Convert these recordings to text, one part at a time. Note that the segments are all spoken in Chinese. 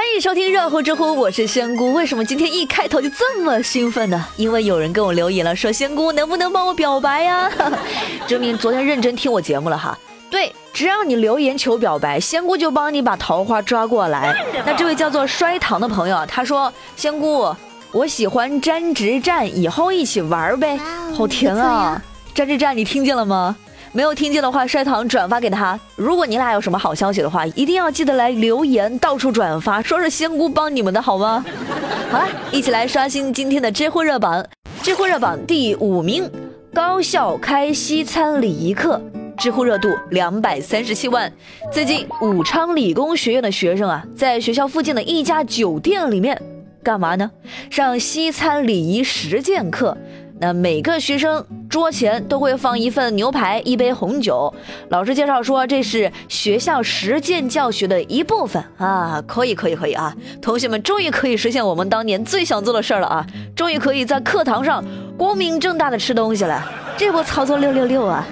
欢迎收听热乎知乎，我是仙姑。为什么今天一开头就这么兴奋呢？因为有人跟我留言了，说仙姑能不能帮我表白呀？证明昨天认真听我节目了哈。对，只要你留言求表白，仙姑就帮你把桃花抓过来。那这位叫做衰糖的朋友，他说：仙姑，我喜欢沾直战，以后一起玩呗。好甜啊！沾直战，你听见了吗？没有听见的话，衰糖转发给他。如果你俩有什么好消息的话，一定要记得来留言，到处转发，说是仙姑帮你们的好吗？好了，一起来刷新今天的知乎热榜。知乎热榜第五名，高校开西餐礼仪课，知乎热度两百三十七万。最近武昌理工学院的学生啊，在学校附近的一家酒店里面干嘛呢？上西餐礼仪实践课。那每个学生桌前都会放一份牛排，一杯红酒。老师介绍说，这是学校实践教学的一部分啊！可以，可以，可以啊！同学们终于可以实现我们当年最想做的事儿了啊！终于可以在课堂上光明正大的吃东西了，这波操作六六六啊！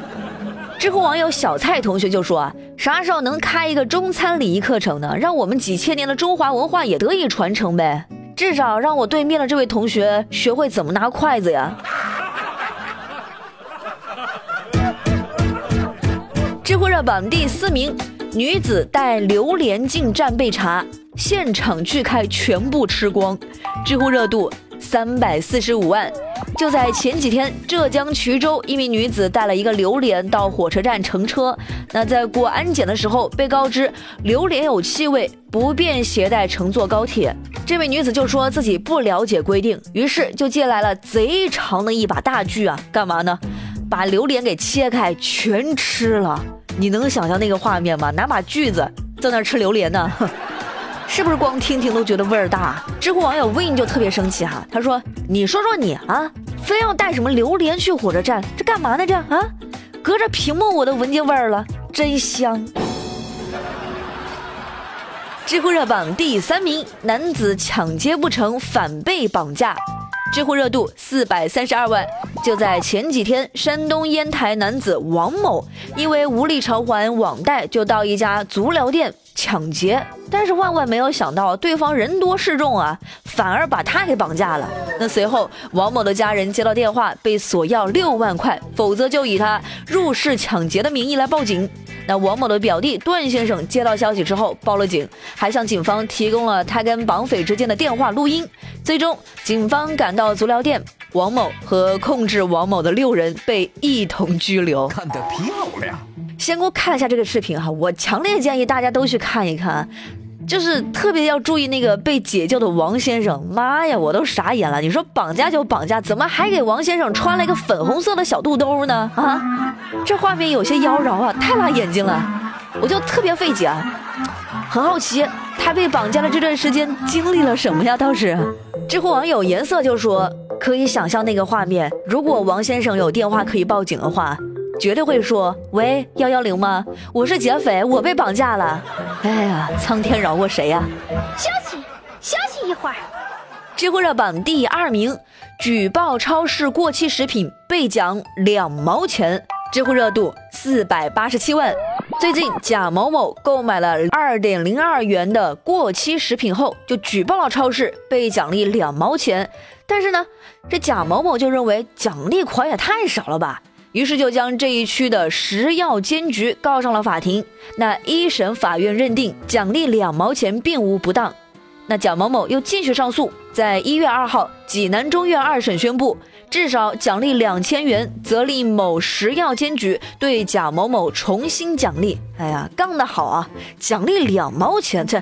知乎网友小蔡同学就说啊，啥时候能开一个中餐礼仪课程呢？让我们几千年的中华文化也得以传承呗！至少让我对面的这位同学学会怎么拿筷子呀！知乎热榜第四名，女子带榴莲进站被查，现场拒开，全部吃光。知乎热度三百四十五万。就在前几天，浙江衢州一名女子带了一个榴莲到火车站乘车，那在过安检的时候被告知榴莲有气味，不便携带乘坐高铁。这位女子就说自己不了解规定，于是就借来了贼长的一把大锯啊，干嘛呢？把榴莲给切开，全吃了。你能想象那个画面吗？拿把锯子在那吃榴莲呢，是不是光听听都觉得味儿大？知乎网友 Win 就特别生气哈，他说：“你说说你啊，非要带什么榴莲去火车站，这干嘛呢？这啊，隔着屏幕我都闻见味儿了，真香。”知乎热榜第三名，男子抢劫不成反被绑架。知乎热度四百三十二万。就在前几天，山东烟台男子王某因为无力偿还网贷，就到一家足疗店抢劫。但是万万没有想到，对方人多势众啊，反而把他给绑架了。那随后，王某的家人接到电话，被索要六万块，否则就以他入室抢劫的名义来报警。那王某的表弟段先生接到消息之后报了警，还向警方提供了他跟绑匪之间的电话录音。最终，警方赶到足疗店，王某和控制王某的六人被一同拘留。看得漂亮！先给我看一下这个视频哈，我强烈建议大家都去看一看。就是特别要注意那个被解救的王先生，妈呀，我都傻眼了！你说绑架就绑架，怎么还给王先生穿了一个粉红色的小肚兜呢？啊，这画面有些妖娆啊，太辣眼睛了，我就特别费解，很好奇他被绑架的这段时间经历了什么呀？倒是，知乎网友颜色就说，可以想象那个画面，如果王先生有电话可以报警的话。绝对会说喂幺幺零吗？我是劫匪，我被绑架了。哎呀，苍天饶过谁呀！休息，休息一会儿。知乎热榜第二名，举报超市过期食品被奖两毛钱。知乎热度四百八十七万。最近贾某某购买了二点零二元的过期食品后，就举报了超市，被奖励两毛钱。但是呢，这贾某某就认为奖励款也太少了吧。于是就将这一区的食药监局告上了法庭。那一审法院认定奖励两毛钱并无不当。那蒋某某又继续上诉，在一月二号，济南中院二审宣布，至少奖励两千元，责令某食药监局对贾某某重新奖励。哎呀，杠得好啊！奖励两毛钱，这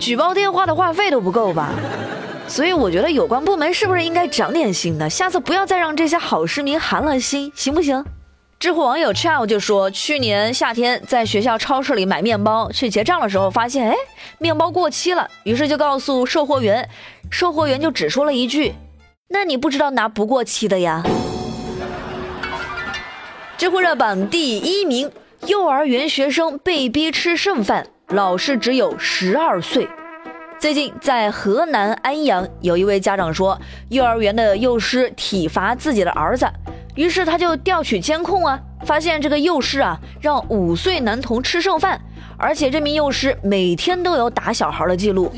举报电话的话费都不够吧？所以我觉得有关部门是不是应该长点心呢？下次不要再让这些好市民寒了心，行不行？知乎网友 child 就说，去年夏天在学校超市里买面包，去结账的时候发现，哎，面包过期了，于是就告诉售货员，售货员就只说了一句：“那你不知道拿不过期的呀？”知乎热榜第一名，幼儿园学生被逼吃剩饭，老师只有十二岁。最近在河南安阳，有一位家长说，幼儿园的幼师体罚自己的儿子。于是他就调取监控啊，发现这个幼师啊让五岁男童吃剩饭，而且这名幼师每天都有打小孩的记录。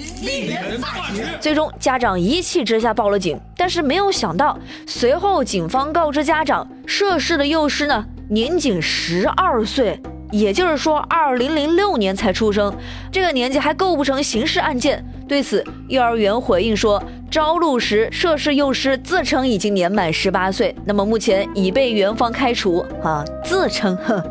最终家长一气之下报了警，但是没有想到，随后警方告知家长，涉事的幼师呢年仅十二岁。也就是说，二零零六年才出生，这个年纪还构不成刑事案件。对此，幼儿园回应说，招录时涉事幼师自称已经年满十八岁，那么目前已被园方开除。啊，自称，哼，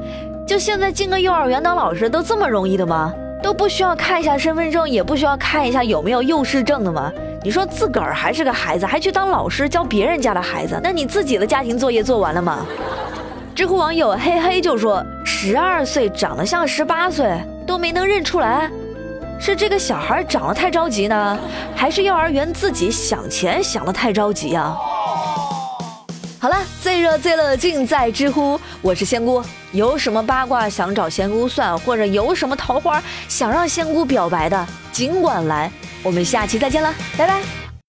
就现在进个幼儿园当老师都这么容易的吗？都不需要看一下身份证，也不需要看一下有没有幼师证的吗？你说自个儿还是个孩子，还去当老师教别人家的孩子，那你自己的家庭作业做完了吗？知乎网友嘿嘿就说：“十二岁长得像十八岁，都没能认出来，是这个小孩长得太着急呢，还是幼儿园自己想钱想得太着急呀？”好了，最热最乐尽在知乎，我是仙姑，有什么八卦想找仙姑算，或者有什么桃花想让仙姑表白的，尽管来，我们下期再见了，拜拜。